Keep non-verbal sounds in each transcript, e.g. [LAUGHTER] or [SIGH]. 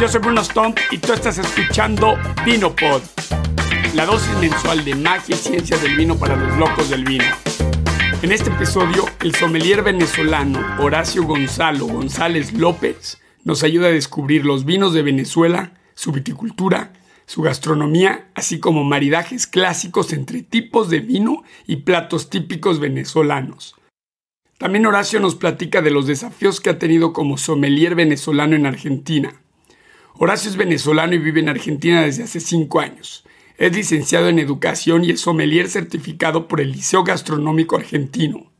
Yo soy Bruno Stomp y tú estás escuchando VinoPod, la dosis mensual de magia y ciencia del vino para los locos del vino. En este episodio, el sommelier venezolano Horacio Gonzalo González López nos ayuda a descubrir los vinos de Venezuela, su viticultura, su gastronomía, así como maridajes clásicos entre tipos de vino y platos típicos venezolanos. También Horacio nos platica de los desafíos que ha tenido como sommelier venezolano en Argentina. Horacio es venezolano y vive en Argentina desde hace cinco años. Es licenciado en educación y es sommelier certificado por el Liceo Gastronómico Argentino.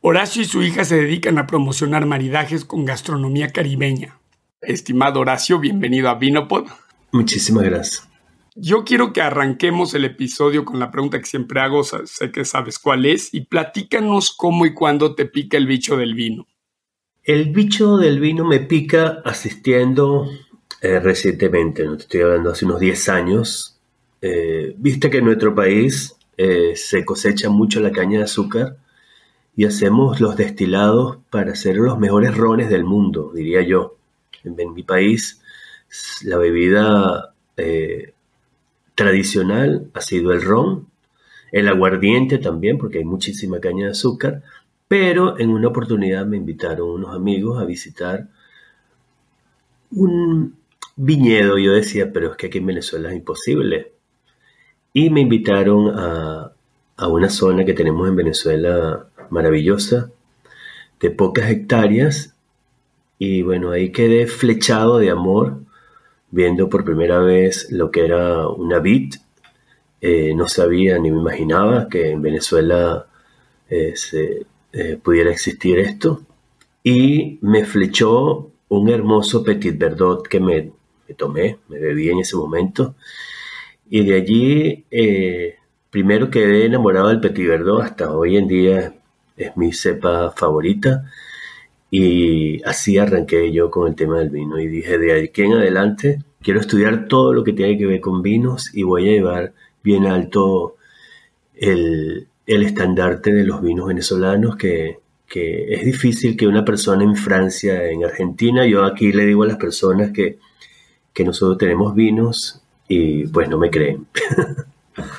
Horacio y su hija se dedican a promocionar maridajes con gastronomía caribeña. Estimado Horacio, bienvenido a Vinopod. Muchísimas gracias. Yo quiero que arranquemos el episodio con la pregunta que siempre hago, sé que sabes cuál es, y platícanos cómo y cuándo te pica el bicho del vino. El bicho del vino me pica asistiendo eh, recientemente, no te estoy hablando hace unos 10 años. Eh, viste que en nuestro país eh, se cosecha mucho la caña de azúcar y hacemos los destilados para hacer los mejores rones del mundo, diría yo. En mi país la bebida tradicional ha sido el ron, el aguardiente también, porque hay muchísima caña de azúcar, pero en una oportunidad me invitaron unos amigos a visitar un viñedo. Yo decía, pero es que aquí en Venezuela es imposible. Y me invitaron a, a una zona que tenemos en Venezuela maravillosa, de pocas hectáreas, y bueno, ahí quedé flechado de amor viendo por primera vez lo que era una vid. Eh, no sabía ni me imaginaba que en Venezuela eh, eh, pudiera existir esto. Y me flechó un hermoso Petit Verdot que me, tomé, me bebí en ese momento. Y de allí, primero quedé enamorado del Petit Verdot, hasta hoy en día es mi cepa favorita. Y así arranqué yo con el tema del vino y dije, de aquí en adelante quiero estudiar todo lo que tiene que ver con vinos y voy a llevar bien alto el, estandarte de los vinos venezolanos que, es difícil que una persona en Francia, en Argentina, yo aquí le digo a las personas que, nosotros tenemos vinos y pues no me creen.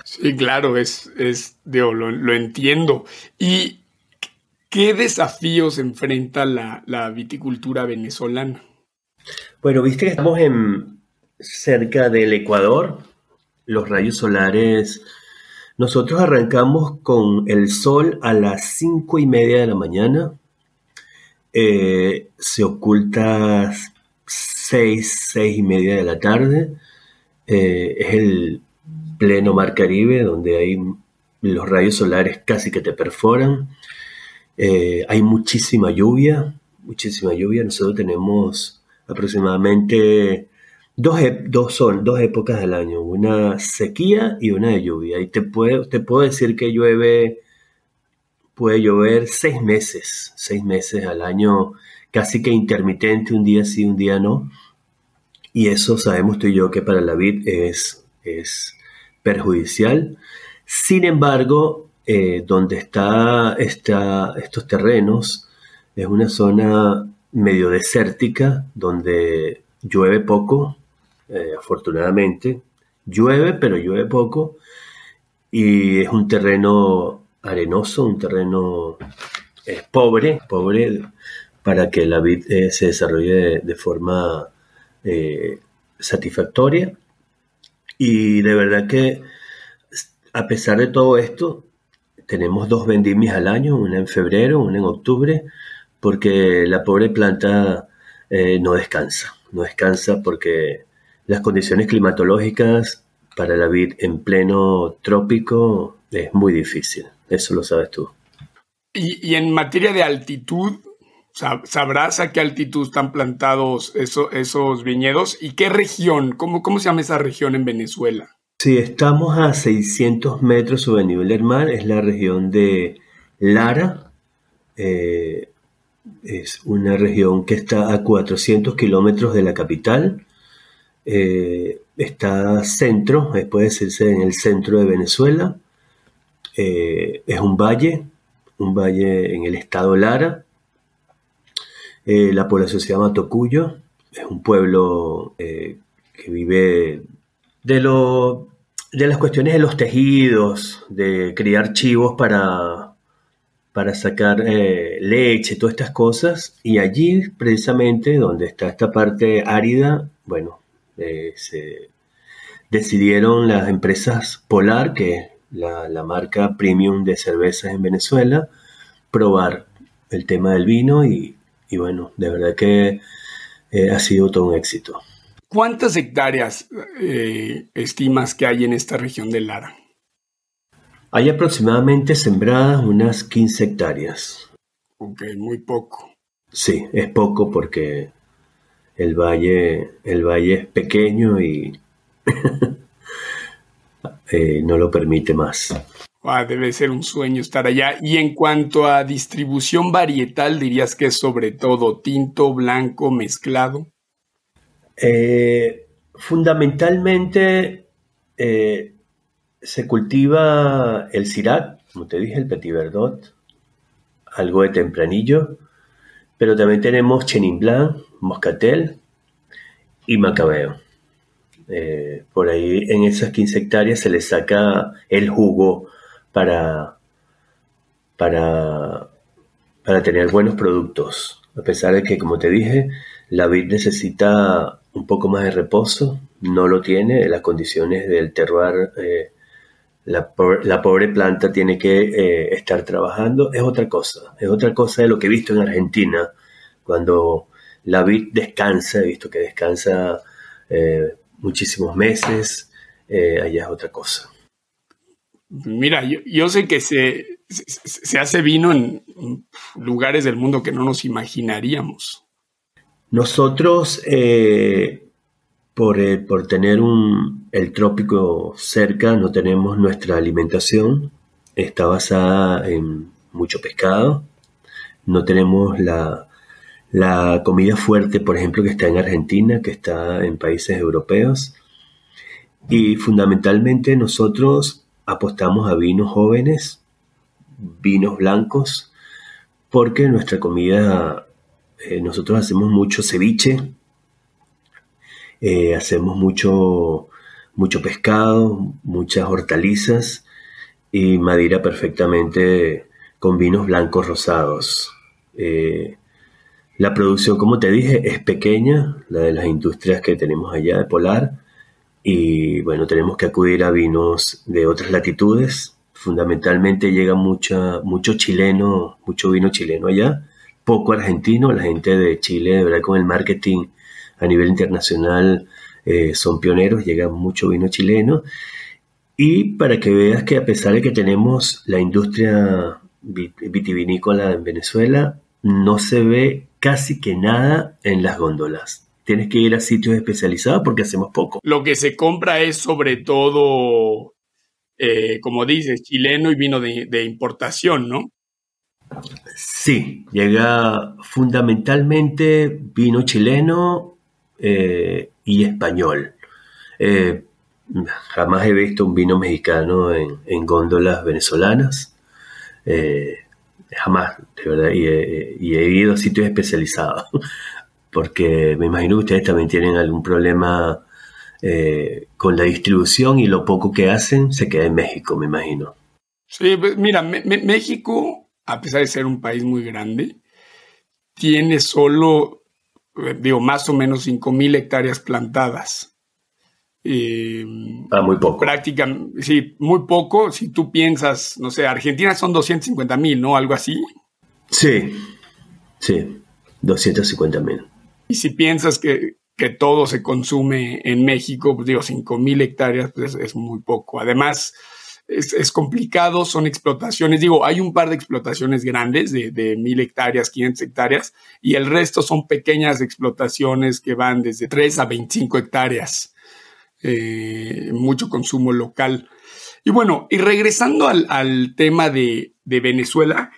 Sí, claro, es, es lo, lo entiendo. Y ¿Qué desafíos enfrenta la, viticultura venezolana? Bueno, viste que estamos en, cerca del Ecuador, los rayos solares. Nosotros arrancamos con el sol a las cinco y media de la mañana. Eh, se oculta seis, seis y media de la tarde. Eh, es el pleno mar Caribe, donde hay los rayos solares casi que te perforan. Eh, hay muchísima lluvia, muchísima lluvia. Nosotros tenemos aproximadamente dos, dos, son, dos épocas del año, una sequía y una de lluvia. Y te puedo, te puedo decir que llueve, puede llover seis meses, seis meses al año, casi que intermitente, un día sí, un día no. Y eso sabemos tú y yo que para la vid es, es perjudicial. Sin embargo, eh, donde está, estos terrenos, es una zona medio desértica, donde llueve poco, eh, afortunadamente. Llueve, pero llueve poco. Y es un terreno arenoso, un terreno eh, pobre, pobre para que la vid se desarrolle de forma satisfactoria. Y de verdad que a pesar de todo esto, tenemos dos vendimias al año, una en febrero, una en octubre, porque la pobre planta eh, no descansa, no descansa porque las condiciones climatológicas para la vid en pleno trópico es muy difícil, eso lo sabes tú. Y, en materia de altitud, ¿sabrás a qué altitud están plantados esos viñedos y qué región? ¿Cómo, ¿Cómo se llama esa región en Venezuela? Si estamos a 600 metros sobre el nivel del mar, es la región de Lara. Eh, es una región que está a 400 kilómetros de la capital. Eh, está centro, eh, puede decirse en el centro de Venezuela. Es un valle, un valle en el estado Lara. la población se llama Tocuyo. es un pueblo eh, que vive de, lo, de las cuestiones de los tejidos, de criar chivos para, para sacar eh, leche, todas estas cosas. Y allí, precisamente, donde está esta parte árida, bueno, eh, se decidieron las empresas Polar, que la, marca premium de cervezas en Venezuela, probar el tema del vino y, bueno, de verdad que eh, ha sido todo un éxito. ¿Cuántas hectáreas estimas que hay en esta región de Lara? Hay aproximadamente sembradas unas 15 hectáreas. Ok, muy poco. Sí, es poco porque el valle, el valle es pequeño y [LAUGHS] eh, no lo permite más. Ah, debe ser un sueño estar allá. Y en cuanto a distribución varietal, dirías que es sobre todo tinto, blanco, mezclado. Eh, fundamentalmente eh, se cultiva el Syrah, como te dije, el Petit Verdot, algo de Tempranillo, pero también tenemos Chenin Blanc, Moscatel y Macabeo. Eh, por ahí en esas 15 hectáreas se le saca el jugo para, para, para tener buenos productos. A pesar de que, como te dije, la vid necesita un poco más de reposo, no lo tiene, las condiciones del terroir eh, la, pobre planta tiene que eh, estar trabajando, es otra cosa, es otra cosa de lo que he visto en Argentina, cuando la vid descansa, he visto que descansa eh, muchísimos meses, eh, allá es otra cosa. Mira, yo, sé que se, se, hace vino en lugares del mundo que no nos imaginaríamos. Nosotros, por, por tener un, el trópico cerca no tenemos nuestra alimentación, está basada en mucho pescado, no tenemos la, comida fuerte, por ejemplo, que está en Argentina, que está en países europeos, y fundamentalmente nosotros apostamos a vinos jóvenes, vinos blancos, porque nuestra comida, eh, nosotros hacemos mucho ceviche, eh, hacemos mucho mucho pescado, muchas hortalizas y madera perfectamente con vinos blancos rosados. Eh, la producción, como te dije, es pequeña, la de las industrias que tenemos allá de Polar, y bueno, tenemos que acudir a vinos de otras latitudes. Fundamentalmente llega mucha, mucho chileno, mucho vino chileno allá, poco argentino, la gente de Chile, de verdad, con el marketing a nivel internacional eh, son pioneros, llega mucho vino chileno. Y para que veas que a pesar de que tenemos la industria vitivinícola en Venezuela, no se ve casi que nada en las góndolas. Tienes que ir a sitios especializados porque hacemos poco. Lo que se compra es sobre todo, eh, como dices, chileno y vino de, importación, ¿no? Sí, llega fundamentalmente vino chileno, eh, y español. Eh, jamás he visto un vino mexicano en, góndolas venezolanas. Eh, jamás, de verdad. Y he, ido a sitios especializados. [LAUGHS] Porque me imagino que ustedes también tienen algún problema con la distribución y lo poco que hacen se queda en México, me imagino. Sí, mira, México, a pesar de ser un país muy grande, tiene solo digo, más o menos 5.000 hectáreas plantadas. Ah, muy poco. Prácticamente, sí, muy poco. Si tú piensas, no sé, Argentina son 250 mil, ¿no? Algo así. Sí, sí, 250 mil. Y si piensas que, todo se consume en México, pues digo, 5 mil hectáreas pues es muy poco. Además, es, complicado, son explotaciones. Digo, hay un par de explotaciones grandes de, mil hectáreas, 500 hectáreas, y el resto son pequeñas explotaciones que van desde 3 a 25 hectáreas. Eh, mucho consumo local. Y bueno, y regresando al, tema de, Venezuela,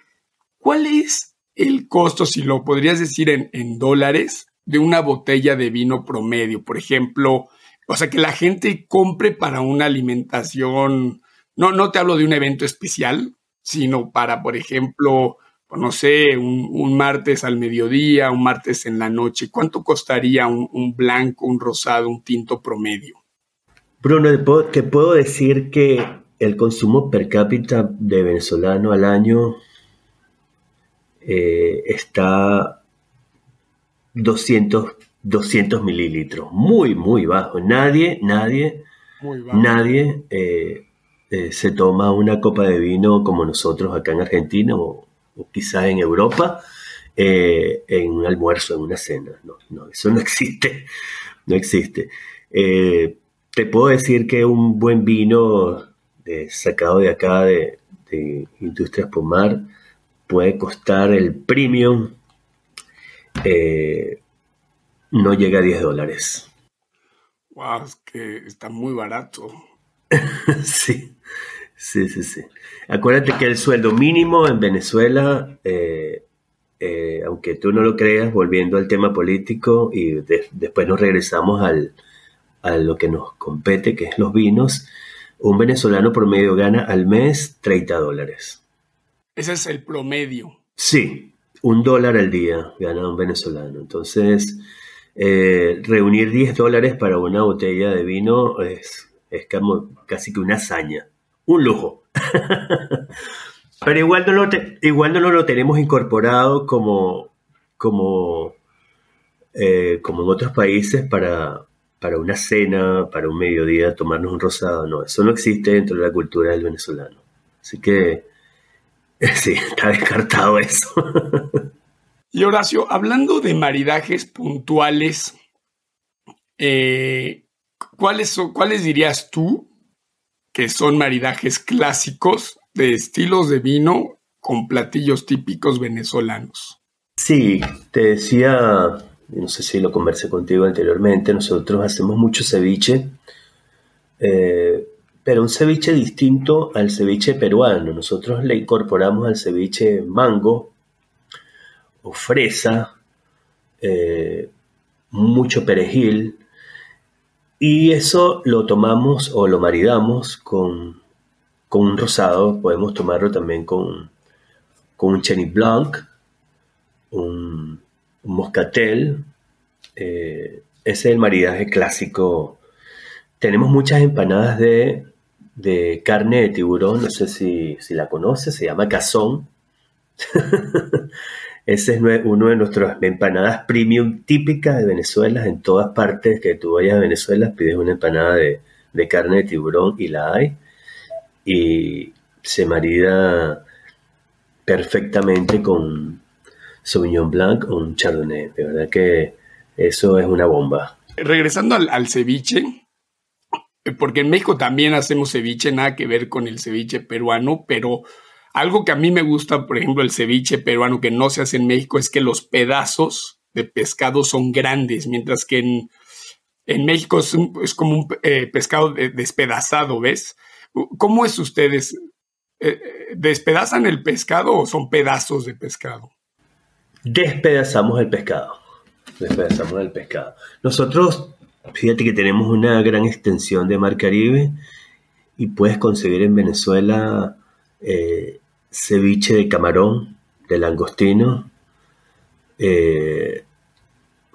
¿cuál es el costo, si lo podrías decir en, en dólares, de una botella de vino promedio? Por ejemplo, o sea, que la gente compre para una alimentación no, no te hablo de un evento especial, sino para, por ejemplo, no sé, un, martes al mediodía, un martes en la noche, ¿cuánto costaría un, blanco, un rosado, un tinto promedio? Bruno, te puedo decir que el consumo per cápita de venezolano al año eh, está 200, 200 mililitros, muy, muy bajo. Nadie, nadie, nadie eh, eh, se toma una copa de vino como nosotros acá en Argentina o, quizás en Europa en un almuerzo, en una cena. No, no, eso no [LAUGHS] existe, no existe. Te puedo decir que un buen vino sacado de acá de, de Industrias Pomar puede costar el premium, eh, no llega a 10 dólares. Wow, es que está muy barato. [LAUGHS] sí, sí, sí, sí. Acuérdate que el sueldo mínimo en Venezuela, eh, eh, aunque tú no lo creas, volviendo al tema político y después nos regresamos al, a lo que nos compete, que es los vinos, un venezolano promedio gana al mes 30 dólares. Ese es el promedio. Sí, un dólar al día gana un venezolano. Entonces, eh, reunir 10 dólares para una botella de vino es, es casi que una hazaña, un lujo. [LAUGHS] Pero igual no, lo igual no lo tenemos incorporado como, como, eh, como en otros países para, para una cena, para un mediodía, tomarnos un rosado. No, eso no existe dentro de la cultura del venezolano. Así que [LAUGHS] Sí, está descartado eso. [LAUGHS] Y Horacio, hablando de maridajes puntuales, eh, ¿cuáles, ¿cuáles dirías tú que son maridajes clásicos de estilos de vino con platillos típicos venezolanos? Sí, te decía, no sé si lo conversé contigo anteriormente, nosotros hacemos mucho ceviche. Eh, pero un ceviche distinto al ceviche peruano. Nosotros le incorporamos al ceviche mango o fresa, eh, mucho perejil, y eso lo tomamos o lo maridamos con, con un rosado. Podemos tomarlo también con, con un Chenin Blanc, un, moscatel. Eh, ese es el maridaje clásico. Tenemos muchas empanadas de de carne de tiburón, no sé si, la conoces, se llama cazón. [LAUGHS] Ese es uno de nuestras empanadas premium típicas de Venezuela. En todas partes que tú vayas a Venezuela pides una empanada de, carne de tiburón y la hay. Y se marida perfectamente con Sauvignon Blanc o un Chardonnay. De verdad que eso es una bomba. Regresando al, ceviche, porque en México también hacemos ceviche, nada que ver con el ceviche peruano, pero algo que a mí me gusta, por ejemplo, el ceviche peruano que no se hace en México es que los pedazos de pescado son grandes, mientras que en, en México es, como un eh, pescado despedazado, ¿ves? ¿Cómo es ustedes? Eh, ¿Despedazan el pescado o son pedazos de pescado? Despedazamos el pescado. Despedazamos el pescado. Nosotros Fíjate que tenemos una gran extensión de mar Caribe y puedes conseguir en Venezuela eh, ceviche de camarón, de langostino, eh,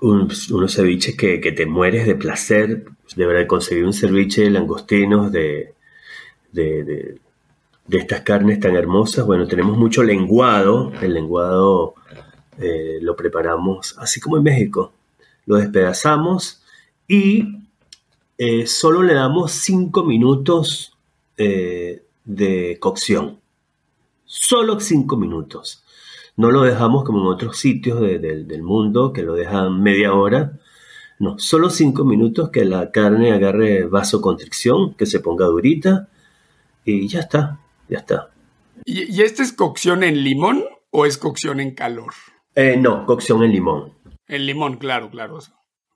unos ceviches que, te mueres de placer, de verdad, conseguir un ceviche de langostinos, de, de, estas carnes tan hermosas. Bueno, tenemos mucho lenguado, el lenguado eh, lo preparamos así como en México, lo despedazamos y eh, solo le damos 5 minutos eh, de cocción. Solo 5 minutos. No lo dejamos como en otros sitios del mundo que lo dejan media hora. No, solo 5 minutos que la carne agarre vasoconstricción, que se ponga durita y ya está, ya está. ¿Y, ¿Y, esta es cocción en limón o es cocción en calor? Eh, no, cocción en limón. En limón, claro, claro.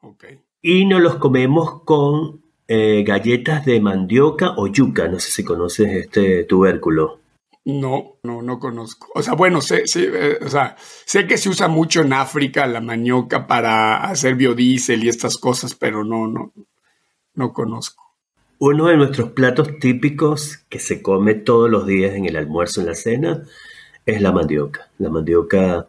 Ok y nos los comemos con eh, galletas de mandioca o yuca. No sé si conoces este tubérculo. No, no, no conozco. O sea, bueno, sé, eh, o sea, sé que se usa mucho en África la mandioca para hacer biodiesel y estas cosas, pero no, no, no conozco. Uno de nuestros platos típicos que se come todos los días en el almuerzo, en la cena, es la mandioca. La mandioca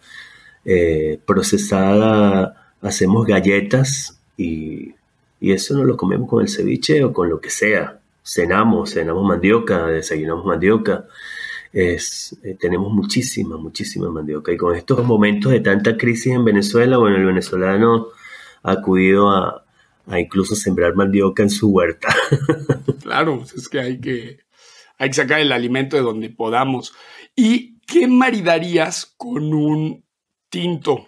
eh, procesada, hacemos galletas y, eso no lo comemos con el ceviche o con lo que sea. Cenamos, cenamos mandioca, desayunamos mandioca. Es, eh, tenemos muchísima, muchísima mandioca. Y con estos momentos de tanta crisis en Venezuela, bueno, el venezolano ha acudido a, a incluso sembrar mandioca en su huerta. [LAUGHS] claro, es que hay que, hay que sacar el alimento de donde podamos. ¿Y qué maridarías con un tinto?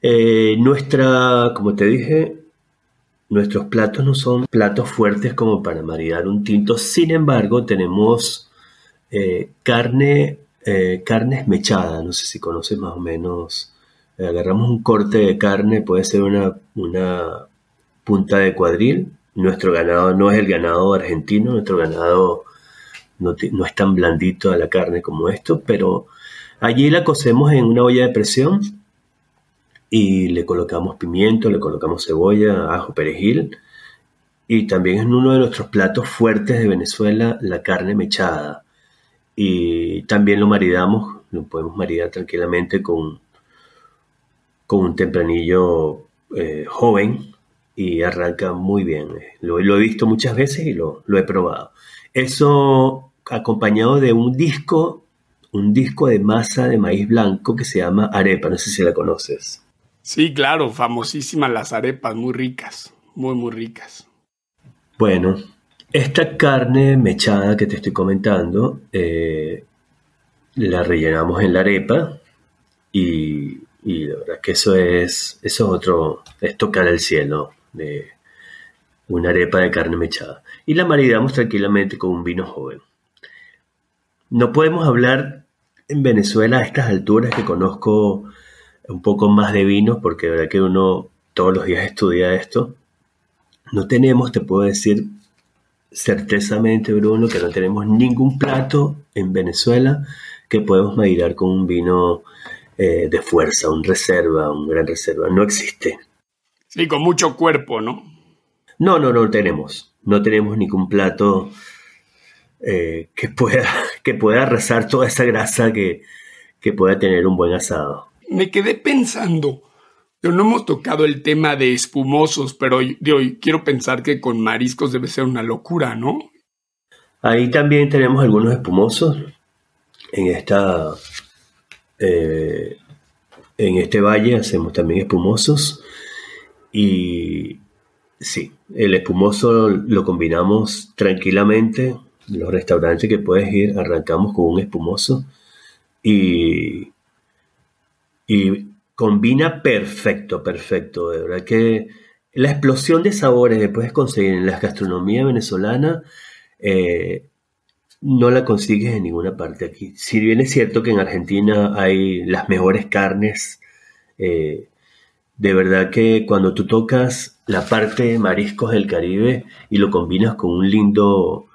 Eh, nuestra, como te dije, nuestros platos no son platos fuertes como para maridar un tinto. Sin embargo, tenemos eh, carne, eh, carne esmechada. No sé si conoces más o menos. Agarramos un corte de carne, puede ser una, una punta de cuadril. Nuestro ganado no es el ganado argentino, nuestro ganado no, es tan blandito a la carne como esto, pero allí la cocemos en una olla de presión y le colocamos pimiento, le colocamos cebolla, ajo, perejil y también en uno de nuestros platos fuertes de Venezuela la carne mechada y también lo maridamos, lo podemos maridar tranquilamente con, con un tempranillo eh, joven y arranca muy bien. Lo, he visto muchas veces y lo, he probado. Eso acompañado de un disco, un disco de masa de maíz blanco que se llama arepa, no sé si la conoces. Sí, claro, famosísimas las arepas, muy ricas, muy, muy ricas. Bueno, esta carne mechada que te estoy comentando, eh, la rellenamos en la arepa y, y la verdad que eso es, eso es otro, es tocar el cielo de una arepa de carne mechada y la maridamos tranquilamente con un vino joven. No podemos hablar en Venezuela a estas alturas que conozco un poco más de vinos porque de verdad que uno todos los días estudia esto. No tenemos, te puedo decir certezamente, Bruno, que no tenemos ningún plato en Venezuela que podemos maridar con un vino eh, de fuerza, un reserva, un gran reserva. No existe. Sí, con mucho cuerpo, ¿no? No, no, no tenemos. No tenemos ningún plato eh, que, pueda, [LAUGHS] que pueda arrasar toda esa grasa que, que pueda tener un buen asado. Me quedé pensando, pero no hemos tocado el tema de espumosos, pero de hoy quiero pensar que con mariscos debe ser una locura, ¿no? Ahí también tenemos algunos espumosos en esta eh, en este valle hacemos también espumosos y sí, el espumoso lo combinamos tranquilamente. Los restaurantes que puedes ir, arrancamos con un espumoso y, y combina perfecto, perfecto. De verdad que la explosión de sabores que puedes conseguir en la gastronomía venezolana eh, no la consigues en ninguna parte aquí. Si bien es cierto que en Argentina hay las mejores carnes, eh, de verdad que cuando tú tocas la parte de mariscos del Caribe y lo combinas con un lindo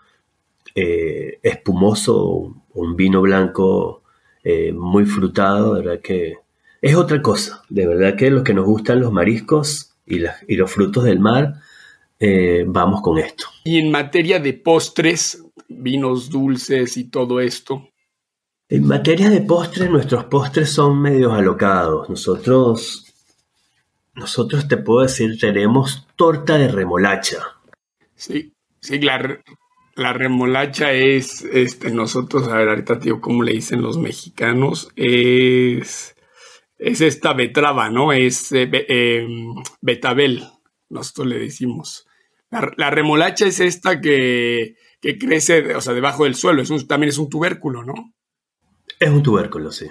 eh, espumoso, un vino blanco eh, muy frutado, de verdad que es otra cosa. De verdad que los que nos gustan los mariscos y, y los frutos del mar, eh, vamos con esto. Y en materia de postres, vinos dulces y todo esto. En materia de postres, nuestros postres son medios alocados. Nosotros nosotros te puedo decir, tenemos torta de remolacha. Sí, sí, la, la remolacha es, este, nosotros, a ver, ahorita tío, ¿cómo le dicen los mexicanos? Es, es esta betraba, ¿no? Es eh, em, betabel, nosotros le decimos. La, remolacha es esta que, que, crece, o sea, debajo del suelo, es también es un tubérculo, ¿no? Es un tubérculo, sí.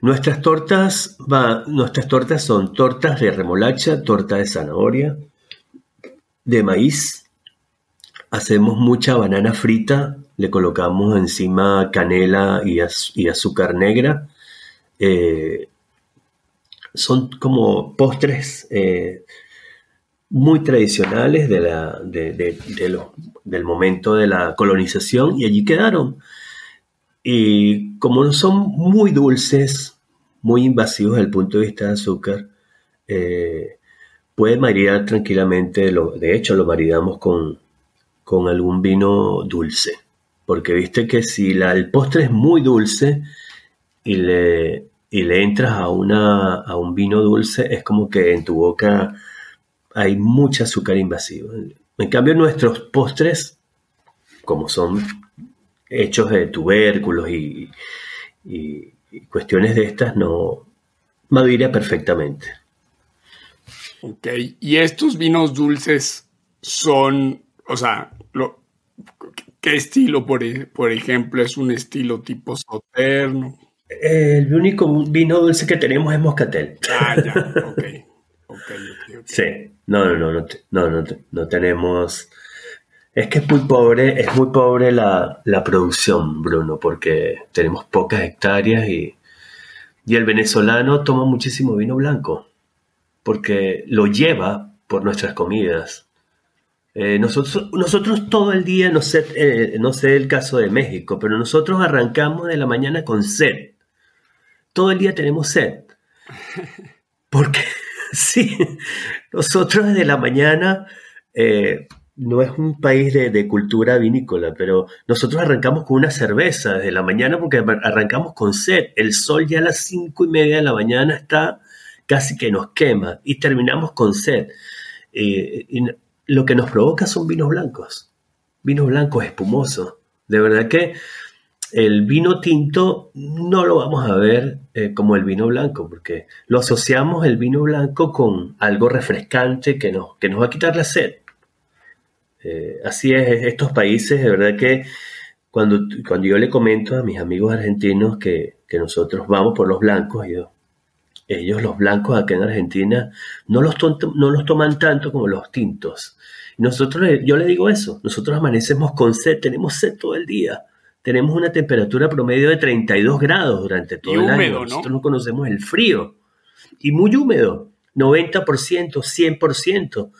Nuestras tortas, va, nuestras tortas son tortas de remolacha, torta de zanahoria, de maíz. Hacemos mucha banana frita, le colocamos encima canela y, azúcar negra. Eh, son como postres eh, muy tradicionales del momento de la colonización y allí quedaron. Y como no son muy dulces, muy invasivos desde el punto de vista de azúcar, eh, puede maridar tranquilamente, lo, de hecho lo maridamos con, con algún vino dulce. porque viste que si la, el postre es muy dulce y le, y le entras a, una, a un vino dulce, es como que en tu boca hay mucha azúcar invasiva. En cambio, nuestros postres, como son hechos de tubérculos y, y, cuestiones de estas, no madura perfectamente. Ok, y estos vinos dulces son, o sea, lo, ¿qué estilo, por, e, por ejemplo, es un estilo tipo soterno? El único vino dulce que tenemos es moscatel. Ah, ya, [LAUGHS] ok. Sí, no, no, no, no, no, no, tenemos... Es que es muy pobre, es muy pobre la, producción, Bruno, porque tenemos pocas hectáreas y, y el venezolano toma muchísimo vino blanco, porque lo lleva por nuestras comidas. Eh, nosotros, nosotros todo el día, no sé, eh, no sé el caso de México, pero nosotros arrancamos de la mañana con sed. Todo el día tenemos sed. [LAUGHS] Porque [LAUGHS] sí, nosotros desde la mañana, eh, no es un país de, cultura vinícola, pero nosotros arrancamos con una cerveza desde la mañana porque arrancamos con sed. El sol ya a las cinco y media de la mañana está casi que nos quema y terminamos con sed. Eh, y lo que nos provoca son vinos blancos, vinos blancos espumosos. De verdad que el vino tinto no lo vamos a ver eh, como el vino blanco, porque lo asociamos el vino blanco con algo refrescante que nos, que nos va a quitar la sed. Eh, así es, estos países, de verdad que cuando, cuando yo le comento a mis amigos argentinos que, nosotros vamos por los blancos, ellos los blancos acá en Argentina no los, no los toman tanto como los tintos. Nosotros, yo le digo eso, nosotros amanecemos con sed, tenemos sed todo el día tenemos una temperatura promedio de 32 grados durante todo el año. Nosotros no conocemos el frío. Y muy húmedo, 90%, 100%.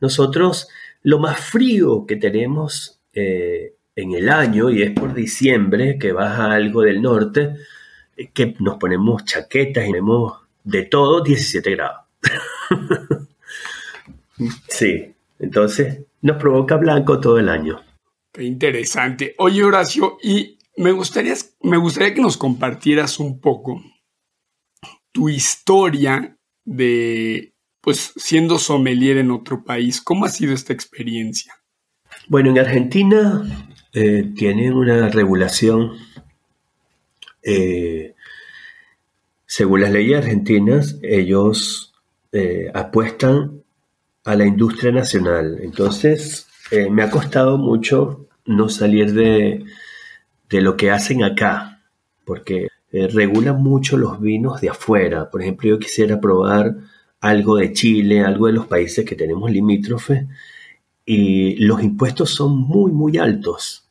Nosotros lo más frío que tenemos eh, en el año, y es por diciembre, que baja algo del norte, que nos ponemos chaquetas y tenemos de todo 17 grados. [LAUGHS] sí, entonces nos provoca blanco todo el año interesante. Oye, Horacio, y me gustaría, me gustaría que nos compartieras un poco tu historia de, pues, siendo sommelier en otro país. ¿Cómo ha sido esta experiencia? Bueno, en Argentina eh, tienen una regulación, eh, según las leyes argentinas, ellos eh, apuestan a la industria nacional. Entonces, me ha costado mucho no salir de, lo que hacen acá, porque eh, regulan mucho los vinos de afuera. Por ejemplo, yo quisiera probar algo de Chile, algo de los países que tenemos limítrofe, y los impuestos son muy, muy altos.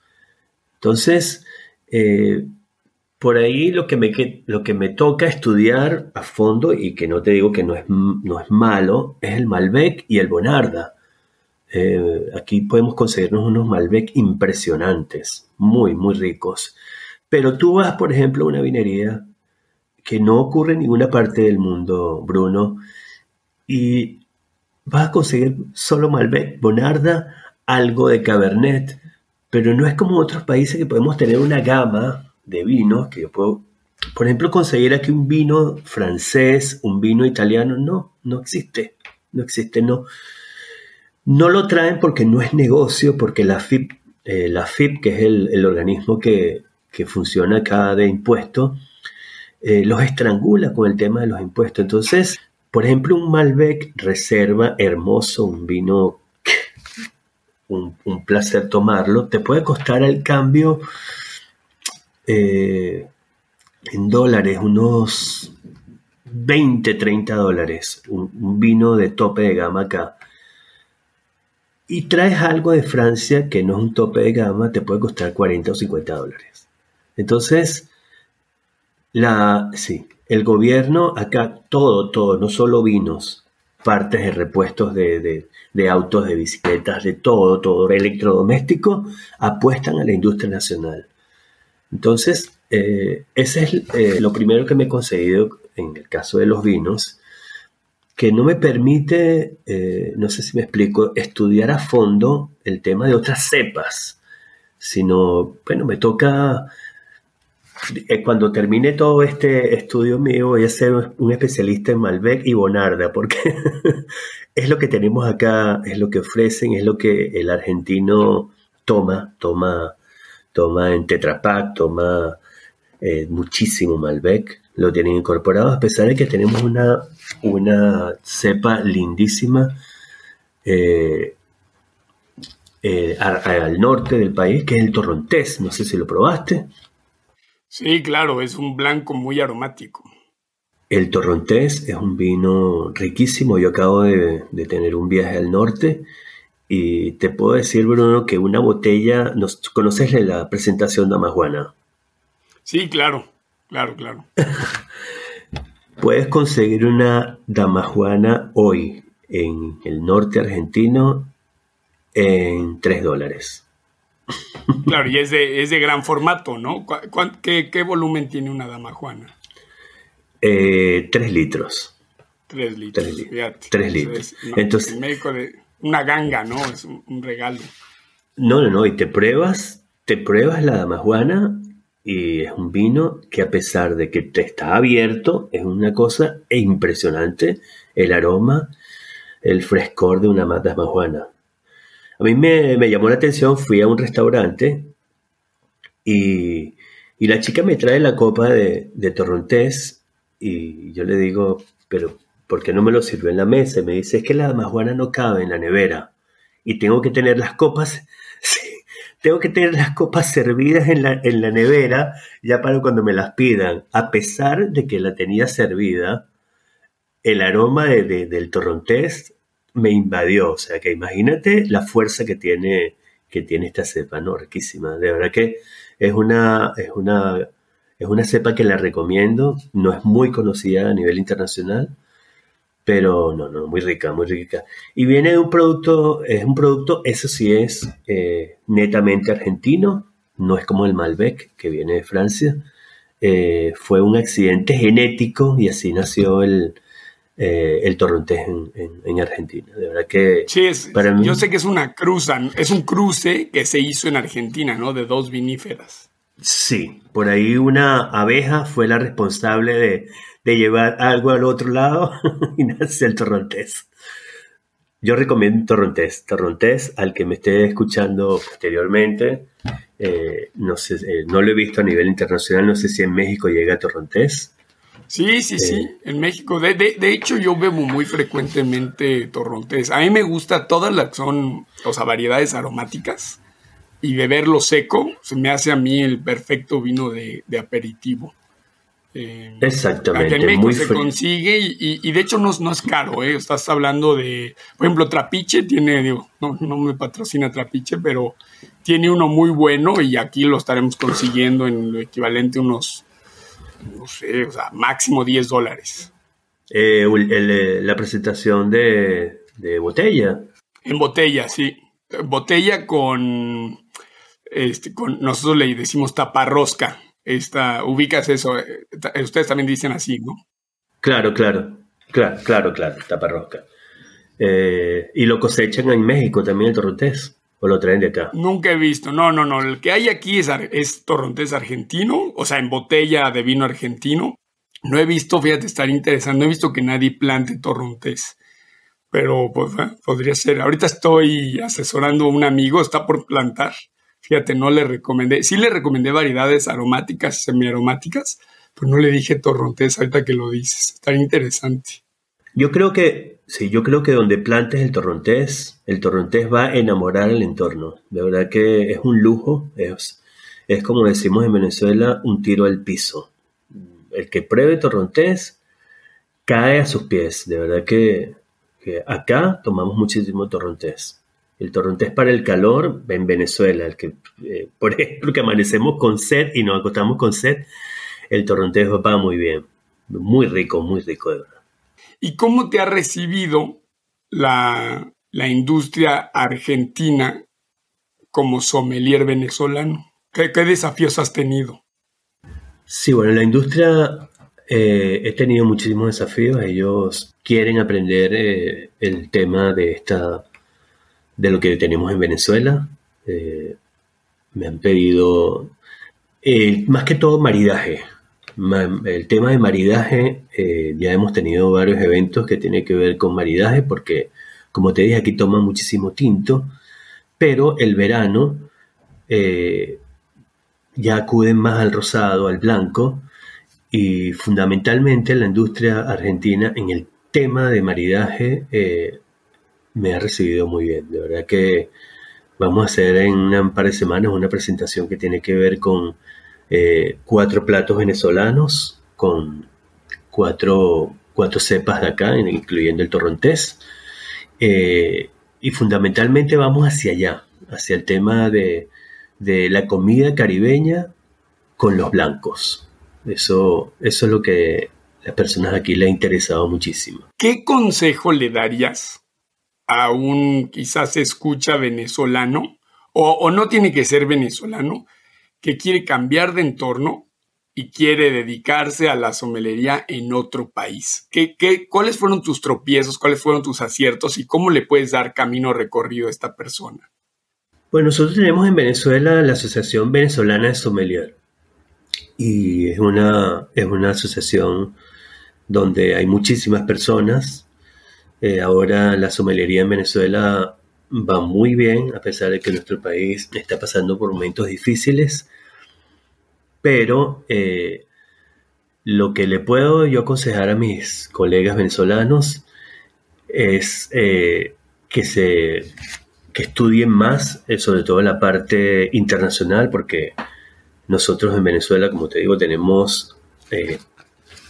Entonces, eh, por ahí lo que, me, toca estudiar a fondo, y que no te digo que no es, no es malo, es el Malbec y el Bonarda. Eh, aquí podemos conseguirnos unos Malbec impresionantes, muy, muy ricos. Pero tú vas, por ejemplo, a una vinería que no ocurre en ninguna parte del mundo, Bruno, y vas a conseguir solo Malbec, Bonarda, algo de Cabernet, pero no es como otros países que podemos tener una gama de vinos que yo puedo, por ejemplo, conseguir aquí un vino francés, un vino italiano, no, no existe, no existe, no. No lo traen porque no es negocio, porque la FIP, eh, la FIP que es el, organismo que, funciona acá de impuestos, eh, los estrangula con el tema de los impuestos. Entonces, por ejemplo, un Malbec reserva hermoso, un vino, [LAUGHS] un, placer tomarlo, te puede costar el cambio eh, en dólares, unos 20, 30 dólares, un, vino de tope de gama acá y traes algo de Francia que no es un tope de gama, te puede costar 40 o 50 dólares. Entonces, la, sí, el gobierno acá, todo, todo, no solo vinos, partes de repuestos de, autos, de bicicletas, de todo, todo, electrodoméstico, apuestan a la industria nacional. Entonces, eh, ese es eh, lo primero que me he conseguido en el caso de los vinos, que no me permite, eh, no sé si me explico, estudiar a fondo el tema de otras cepas. sino, bueno, me toca, cuando termine todo este estudio mío, voy a ser un especialista en Malbec y Bonarda, porque [LAUGHS] es lo que tenemos acá, es lo que ofrecen, es lo que el argentino toma, toma, toma en Tetra Pak, toma eh, muchísimo Malbec, lo tienen incorporado, a pesar de que tenemos una, una cepa lindísima eh, eh, al, norte del país, que es el torrontés. No sé si lo probaste. Sí, claro, es un blanco muy aromático. El torrontés es un vino riquísimo. Yo acabo de, tener un viaje al norte y te puedo decir, Bruno, que una botella, ¿conoces la presentación de Amajuana? Sí, claro, claro, claro. [LAUGHS] Puedes conseguir una damajuana hoy en el norte argentino en 3 dólares. Claro, y es de, es de gran formato, ¿no? [LAUGHS] qué, volumen tiene una damajuana? Eh, 3 litros. 3 litros. 3, litros. Entonces, de una ganga, ¿no? Es un, regalo. No, no, no. Y te pruebas, te pruebas la damajuana y es un vino que a pesar de que te está abierto, es una cosa impresionante. El aroma, el frescor de una mata majuana. A mí me, llamó la atención, fui a un restaurante y, la chica me trae la copa de, de, torrontés y yo le digo, pero ¿por qué no me lo sirvió en la mesa? Y me dice, es que la majuana no cabe en la nevera y tengo que tener las copas, [LAUGHS] tengo que tener las copas servidas en la, en la nevera ya para cuando me las pidan. A pesar de que la tenía servida, el aroma del torrontés me invadió. O sea que imagínate la fuerza que tiene, que tiene esta cepa, ¿no? Riquísima. De verdad que es una, es una, es una cepa que la recomiendo. No es muy conocida a nivel internacional. Pero no, no, muy rica, muy rica. Y viene de un producto, es un producto, eso sí es eh, netamente argentino, no es como el Malbec que viene de Francia. Eh, fue un accidente genético y así nació el, eh, el torrontés en, Argentina. De verdad que. Sí, para mí... yo sé que es una cruza, es un cruce que se hizo en Argentina, ¿no? De dos viníferas. Sí, por ahí una abeja fue la responsable de, llevar algo al otro lado [LAUGHS] y nace el torrontés. Yo recomiendo torrontés. Torrontés, al que me esté escuchando posteriormente, eh, no sé, eh, no lo he visto a nivel internacional, no sé si en México llega torrontés. Sí, sí, sí, en México. De, de, hecho, yo bebo muy frecuentemente torrontés. A mí me gusta todas las son, o sea, variedades aromáticas. Y beberlo seco se me hace a mí el perfecto vino de, aperitivo. Eh, Exactamente. en México se consigue y, de hecho no, no, es caro. ¿eh? Estás hablando de, por ejemplo, Trapiche tiene, digo, no, no me patrocina Trapiche, pero tiene uno muy bueno y aquí lo estaremos consiguiendo en lo equivalente a unos no sé, o sea, máximo 10 dólares. Eh, eh, la presentación de, botella. En botella, sí. Botella con, este, con, nosotros le decimos taparrosca. Esta, ubicas eso, eh, ustedes también dicen así, ¿no? Claro, claro, claro, claro, claro, taparrosca. y lo cosechan en México también el torrontés. ¿O lo traen de acá? Nunca he visto. No, no, no. El que hay aquí es, es torrontés argentino, o sea, en botella de vino argentino. No he visto, fíjate, estar interesante. No he visto que nadie plante torrontés. Pero pues, podría ser. Ahorita estoy asesorando a un amigo, está por plantar. Fíjate, no le recomendé. Sí le recomendé variedades aromáticas, semiaromáticas, pero no le dije torrontés ahorita que lo dices. Está interesante. Yo creo que, sí, yo creo que donde plantes el torrontés, el torrontés va a enamorar al entorno. De verdad que es un lujo, es, es como decimos en Venezuela, un tiro al piso. El que pruebe torrontés cae a sus pies. De verdad que, acá tomamos muchísimo torrontés. El torrontés para el calor en Venezuela, el que, eh, por [LAUGHS] ejemplo, que amanecemos con sed y nos acostamos con sed, el torrontés va muy bien. Muy rico, muy rico, de verdad. ¿Y cómo te ha recibido la, industria argentina como sommelier venezolano? ¿Qué, desafíos has tenido? Sí, bueno, la industria eh, he tenido muchísimos desafíos. Ellos quieren aprender eh, el tema de esta de lo que tenemos en Venezuela. Eh, me han pedido eh, más que todo maridaje. El tema de maridaje, eh, ya hemos tenido varios eventos que tienen que ver con maridaje porque, como te dije, aquí toman muchísimo tinto, pero el verano ya acuden más al rosado, al blanco, y fundamentalmente la industria argentina en el tema de maridaje me ha recibido muy bien. De verdad que vamos a hacer en un par de semanas una presentación que tiene que ver con eh, cuatro platos venezolanos, con cuatro, cuatro cepas de acá, incluyendo el torrontés. Eh, y fundamentalmente vamos hacia allá, hacia el tema de, de, la comida caribeña con los blancos. Eso, eso es lo que a las personas aquí les ha interesado muchísimo. ¿Qué consejo le darías a un quizás escucha venezolano, o, no tiene que ser venezolano, que quiere cambiar de entorno y quiere dedicarse a la somelería en otro país. ¿Qué, qué, cuáles fueron tus tropiezos, cuáles fueron tus aciertos y cómo le puedes dar camino recorrido a esta persona? Bueno, nosotros tenemos en Venezuela la Asociación Venezolana de Sommelier y es una, es una asociación donde hay muchísimas personas eh, ahora la somelería en Venezuela va muy bien, a pesar de que nuestro país está pasando por momentos difíciles. Pero eh, lo que le puedo yo aconsejar a mis colegas venezolanos es eh, que se que estudien más, sobre todo la parte internacional, porque nosotros en Venezuela, como te digo, tenemos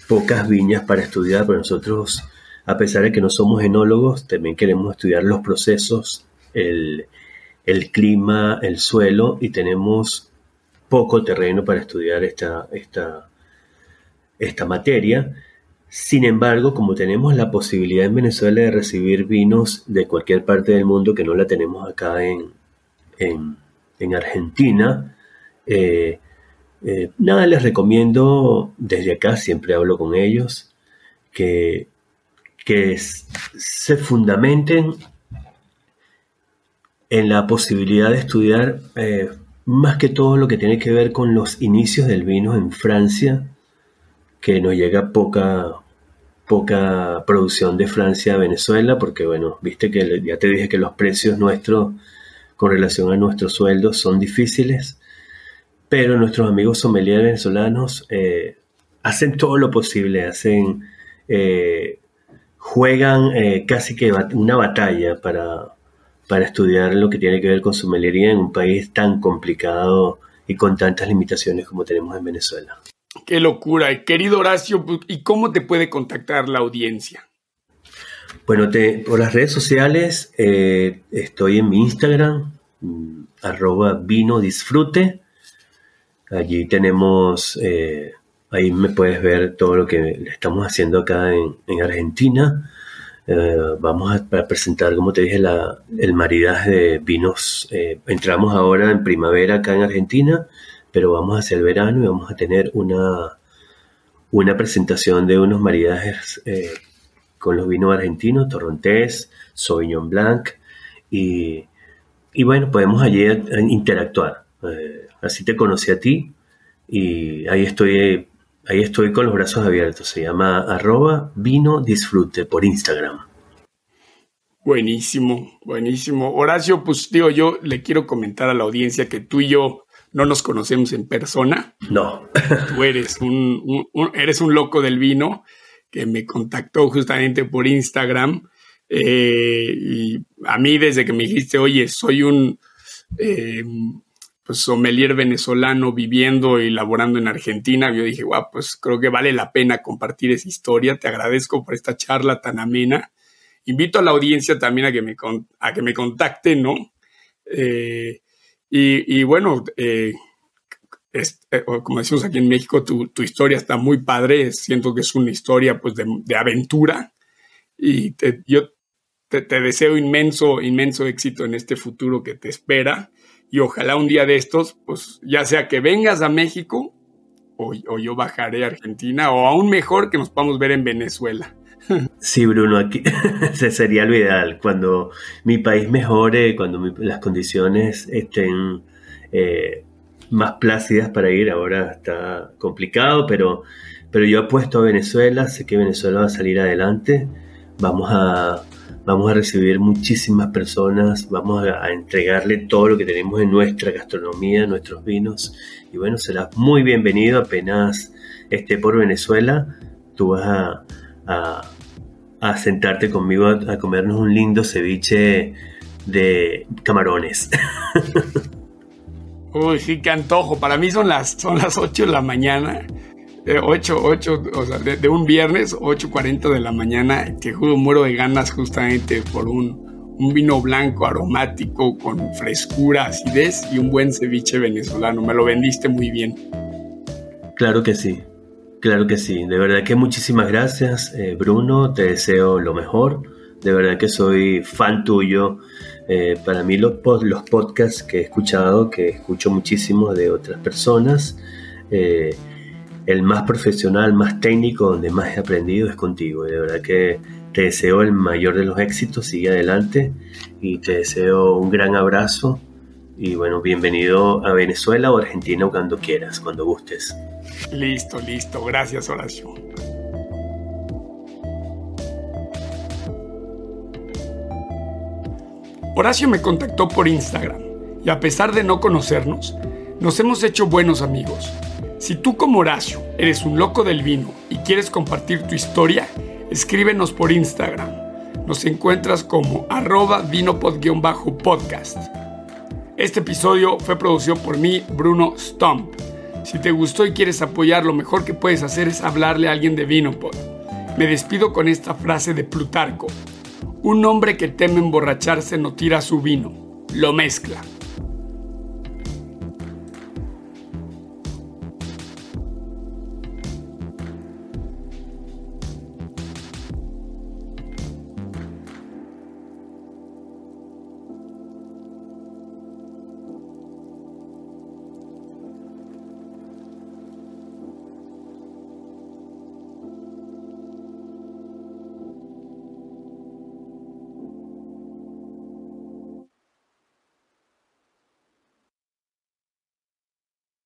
pocas viñas para estudiar, pero nosotros a pesar de que no somos enólogos, también queremos estudiar los procesos, el, clima, el suelo y tenemos poco terreno para estudiar esta, materia. Sin embargo, como tenemos la posibilidad en Venezuela de recibir vinos de cualquier parte del mundo que no la tenemos acá en, en, Argentina, eh, eh, nada, les recomiendo desde acá, siempre hablo con ellos, que que se fundamenten en la posibilidad de estudiar eh, más que todo lo que tiene que ver con los inicios del vino en Francia, que nos llega poca, poca producción de Francia a Venezuela, porque bueno, viste que ya te dije que los precios nuestros con relación a nuestros sueldos son difíciles, pero nuestros amigos sommeliers venezolanos eh, hacen todo lo posible, hacen eh, juegan eh, casi que una batalla para, para estudiar lo que tiene que ver con su melería en un país tan complicado y con tantas limitaciones como tenemos en Venezuela. Qué locura. Querido Horacio, ¿y cómo te puede contactar la audiencia? Bueno, te, por las redes sociales eh, estoy en mi Instagram, mm, arroba vino disfrute. Allí tenemos eh, Ahí me puedes ver todo lo que estamos haciendo acá en, Argentina. Eh, vamos a, presentar, como te dije, el maridaje de vinos. Eh, entramos ahora en primavera acá en Argentina, pero vamos hacia el verano y vamos a tener una, una presentación de unos maridajes eh, con los vinos argentinos, Torrontés, Sauvignon Blanc, y, y bueno, podemos allí interactuar. así te conocí a ti y ahí estoy Ahí estoy con los brazos abiertos. Se llama arroba vino disfrute por Instagram. Buenísimo, buenísimo. Horacio, pues digo, yo le quiero comentar a la audiencia que tú y yo no nos conocemos en persona. No. Tú eres un, eres un loco del vino que me contactó justamente por Instagram. Eh, y a mí desde que me dijiste, oye, soy un eh, pues sommelier venezolano viviendo y laborando en Argentina, yo dije, guau, pues creo que vale la pena compartir esa historia. Te agradezco por esta charla tan amena. Invito a la audiencia también a que me, a que me contacte, ¿no? Eh, y, bueno, eh, eh, como decimos aquí en México, tu, historia está muy padre. Siento que es una historia pues, de, aventura. Y yo te, te deseo inmenso, inmenso éxito en este futuro que te espera y ojalá un día de estos, pues ya sea que vengas a México o, yo bajaré a Argentina o aún mejor que nos podamos ver en Venezuela. [LAUGHS] Sí, Bruno, aquí [LAUGHS] ese sería lo ideal. Cuando mi país mejore, cuando las condiciones estén eh, más plácidas para ir. Ahora está complicado, pero, pero yo apuesto a Venezuela. Sé que Venezuela va a salir adelante. Vamos a, vamos a recibir muchísimas personas. Vamos a, entregarle todo lo que tenemos en nuestra gastronomía, nuestros vinos. Y bueno, serás muy bienvenido apenas esté por Venezuela. Tú vas a, sentarte conmigo a comernos un lindo ceviche de camarones. [LAUGHS] Uy, sí, qué antojo. Para mí son las, son las 8 de la mañana. 8, 8, o sea, de, un viernes, 8.40 de la mañana. Juro, muero de ganas justamente por un, un vino blanco aromático con frescura, acidez y un buen ceviche venezolano. Me lo vendiste muy bien. Claro que sí, claro que sí. De verdad que muchísimas gracias, eh, Bruno. Te deseo lo mejor. De verdad que soy fan tuyo. Eh, para mí los, los podcasts que he escuchado, que escucho muchísimo de otras personas, eh, el más profesional, más técnico, donde más he aprendido es contigo. De verdad que te deseo el mayor de los éxitos, sigue adelante y te deseo un gran abrazo. Y bueno, bienvenido a Venezuela o Argentina cuando quieras, cuando gustes. Listo, listo. Gracias, Horacio. Horacio me contactó por Instagram y a pesar de no conocernos, nos hemos hecho buenos amigos. Si tú como Horacio eres un loco del vino y quieres compartir tu historia, escríbenos por Instagram. Nos encuentras como arroba vinopod-podcast. Este episodio fue producido por mí, Bruno Stump. Si te gustó y quieres apoyar, lo mejor que puedes hacer es hablarle a alguien de Vinopod. Me despido con esta frase de Plutarco. Un hombre que teme emborracharse no tira su vino, lo mezcla.